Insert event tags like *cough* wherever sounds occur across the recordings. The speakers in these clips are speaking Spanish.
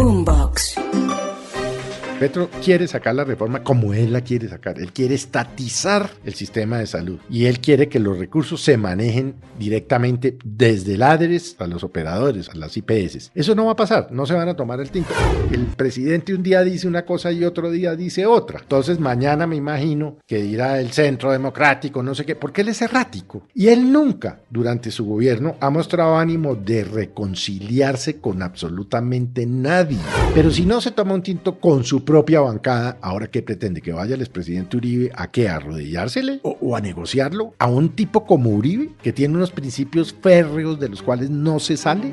Boombox. Petro quiere sacar la reforma como él la quiere sacar. Él quiere estatizar el sistema de salud y él quiere que los recursos se manejen directamente desde el ADRES a los operadores, a las IPS. Eso no va a pasar, no se van a tomar el tinto. El presidente un día dice una cosa y otro día dice otra. Entonces mañana me imagino que dirá el centro democrático, no sé qué, porque él es errático. Y él nunca durante su gobierno ha mostrado ánimo de reconciliarse con absolutamente nadie. Pero si no se toma un tinto con su propia bancada, ahora qué pretende que vaya el expresidente Uribe a qué, a arrodillársele o, o, a negociarlo a un tipo como Uribe que tiene unos principios férreos de los cuales no se sale.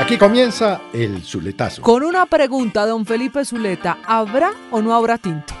Aquí comienza el Zuletazo. Con una pregunta, don Felipe Zuleta, ¿habrá o no habrá tinto?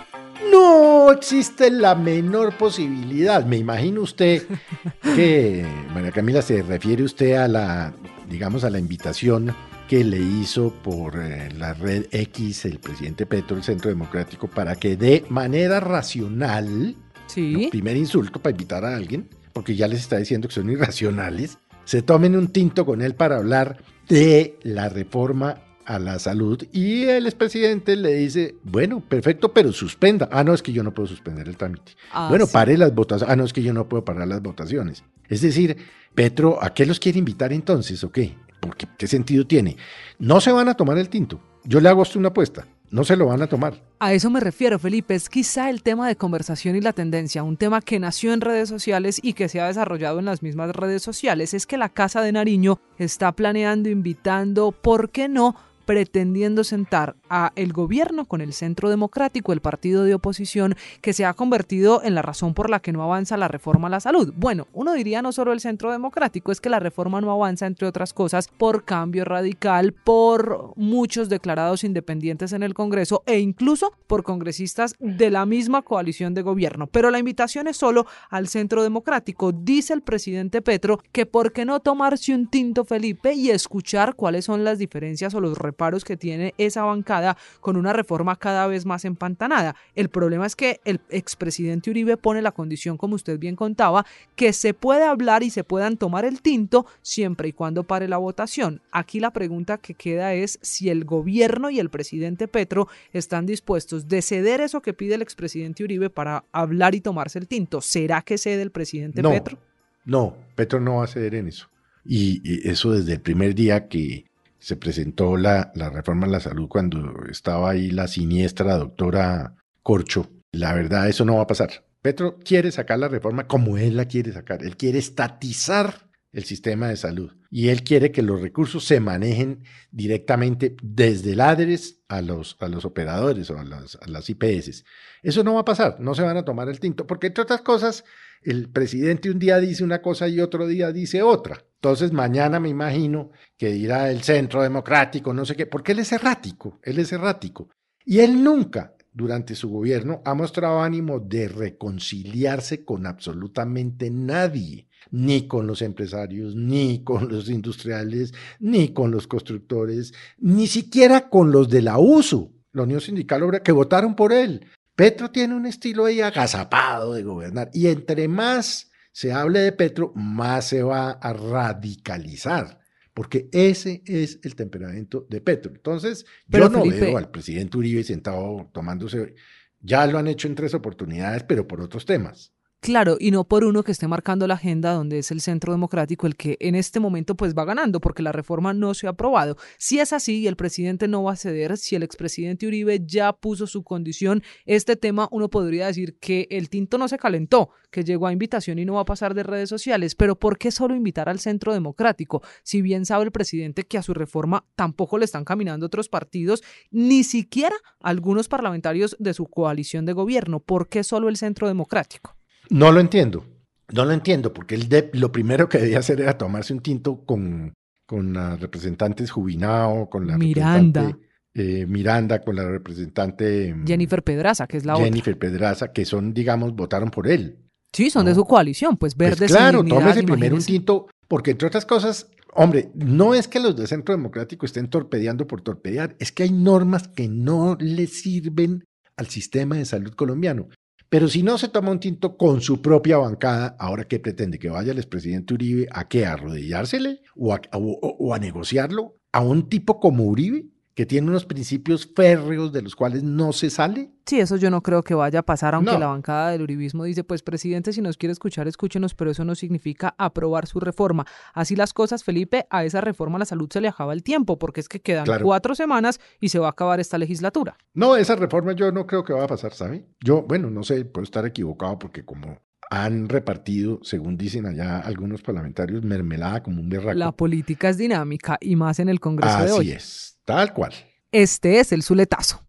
No existe la menor posibilidad. Me imagino usted *laughs* que, María Camila, se refiere usted a la, digamos, a la invitación que le hizo por eh, la red X el presidente Petro, el Centro Democrático, para que de manera racional, sí. ¿no? primer insulto para invitar a alguien, porque ya les está diciendo que son irracionales, se tomen un tinto con él para hablar de la reforma a la salud y el expresidente le dice, bueno, perfecto, pero suspenda. Ah, no, es que yo no puedo suspender el trámite. Ah, bueno, sí. pare las votaciones. Ah, no, es que yo no puedo parar las votaciones. Es decir, Petro, ¿a qué los quiere invitar entonces o qué? Porque, ¿qué sentido tiene? No se van a tomar el tinto. Yo le hago a usted una apuesta. No se lo van a tomar. A eso me refiero, Felipe. Es quizá el tema de conversación y la tendencia, un tema que nació en redes sociales y que se ha desarrollado en las mismas redes sociales. Es que la Casa de Nariño está planeando, invitando, ¿por qué no? Pretendiendo sentar a el gobierno con el Centro Democrático, el partido de oposición, que se ha convertido en la razón por la que no avanza la reforma a la salud. Bueno, uno diría no solo el Centro Democrático, es que la reforma no avanza, entre otras cosas, por cambio radical, por muchos declarados independientes en el Congreso e incluso por congresistas de la misma coalición de gobierno. Pero la invitación es solo al Centro Democrático. Dice el presidente Petro que por qué no tomarse un tinto, Felipe, y escuchar cuáles son las diferencias o los reparos que tiene esa bancada con una reforma cada vez más empantanada. El problema es que el expresidente Uribe pone la condición, como usted bien contaba, que se puede hablar y se puedan tomar el tinto siempre y cuando pare la votación. Aquí la pregunta que queda es si el gobierno y el presidente Petro están dispuestos de ceder eso que pide el expresidente Uribe para hablar y tomarse el tinto. ¿Será que cede el presidente no, Petro? No, Petro no va a ceder en eso. Y, y eso desde el primer día que se presentó la, la, reforma a la salud cuando estaba ahí la siniestra doctora Corcho. La verdad, eso no va a pasar. Petro quiere sacar la reforma como él la quiere sacar. Él quiere estatizar el sistema de salud y él quiere que los recursos se manejen directamente desde el ADRES a los, a los operadores o a las, a las IPS. Eso no va a pasar, no se van a tomar el tinto, porque entre otras cosas, el presidente un día dice una cosa y otro día dice otra. Entonces mañana me imagino que dirá el centro democrático, no sé qué, porque él es errático, él es errático. Y él nunca durante su gobierno ha mostrado ánimo de reconciliarse con absolutamente nadie, ni con los empresarios, ni con los industriales, ni con los constructores, ni siquiera con los de la USO, la Unión Sindical Obrera, que votaron por él. Petro tiene un estilo ahí agazapado de gobernar y entre más se hable de Petro, más se va a radicalizar, porque ese es el temperamento de Petro. Entonces, Pero, yo no Felipe, veo al presidente Uribe sentado tomándose, ya lo han hecho en tres oportunidades, pero por otros temas. Claro, y no por uno que esté marcando la agenda donde es el centro democrático el que en este momento pues va ganando porque la reforma no se ha aprobado. Si es así y el presidente no va a ceder, si el expresidente Uribe ya puso su condición, este tema uno podría decir que el tinto no se calentó, que llegó a invitación y no va a pasar de redes sociales, pero ¿por qué solo invitar al centro democrático? Si bien sabe el presidente que a su reforma tampoco le están caminando otros partidos, ni siquiera algunos parlamentarios de su coalición de gobierno, ¿por qué solo el centro democrático? No lo entiendo, no lo entiendo, porque él de, lo primero que debía hacer era tomarse un tinto con, con la representante Jubinao, con la Miranda. Eh, Miranda, con la representante Jennifer Pedraza, que es la Jennifer otra. Pedraza, que son, digamos, votaron por él. Sí, son ¿no? de su coalición, pues verdes. Pues claro, tómese primero un tinto, porque entre otras cosas, hombre, no es que los del Centro Democrático estén torpedeando por torpedear, es que hay normas que no le sirven al sistema de salud colombiano. Pero si no se toma un tinto con su propia bancada, ahora qué pretende que vaya el expresidente Uribe a qué, a arrodillársele o a, o- o a negociarlo a un tipo como Uribe, que tiene unos principios férreos de los cuales no se sale? Sí, eso yo no creo que vaya a pasar, aunque la bancada del uribismo dice, pues presidente, si nos quiere escuchar, escúchenos, pero eso no significa aprobar su reforma. Así las cosas, Felipe, a esa reforma la salud se le acaba el tiempo, porque es que quedan cuatro semanas y se va a acabar esta legislatura. No, esa reforma yo no creo que va a pasar, ¿sabe? Yo, bueno, no sé, puedo estar equivocado porque como han repartido, según dicen allá algunos parlamentarios, mermelada como un berraco. La política es dinámica y más en el Congreso de hoy. Así es, tal cual. Este es el Zuletazo.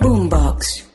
Boombox.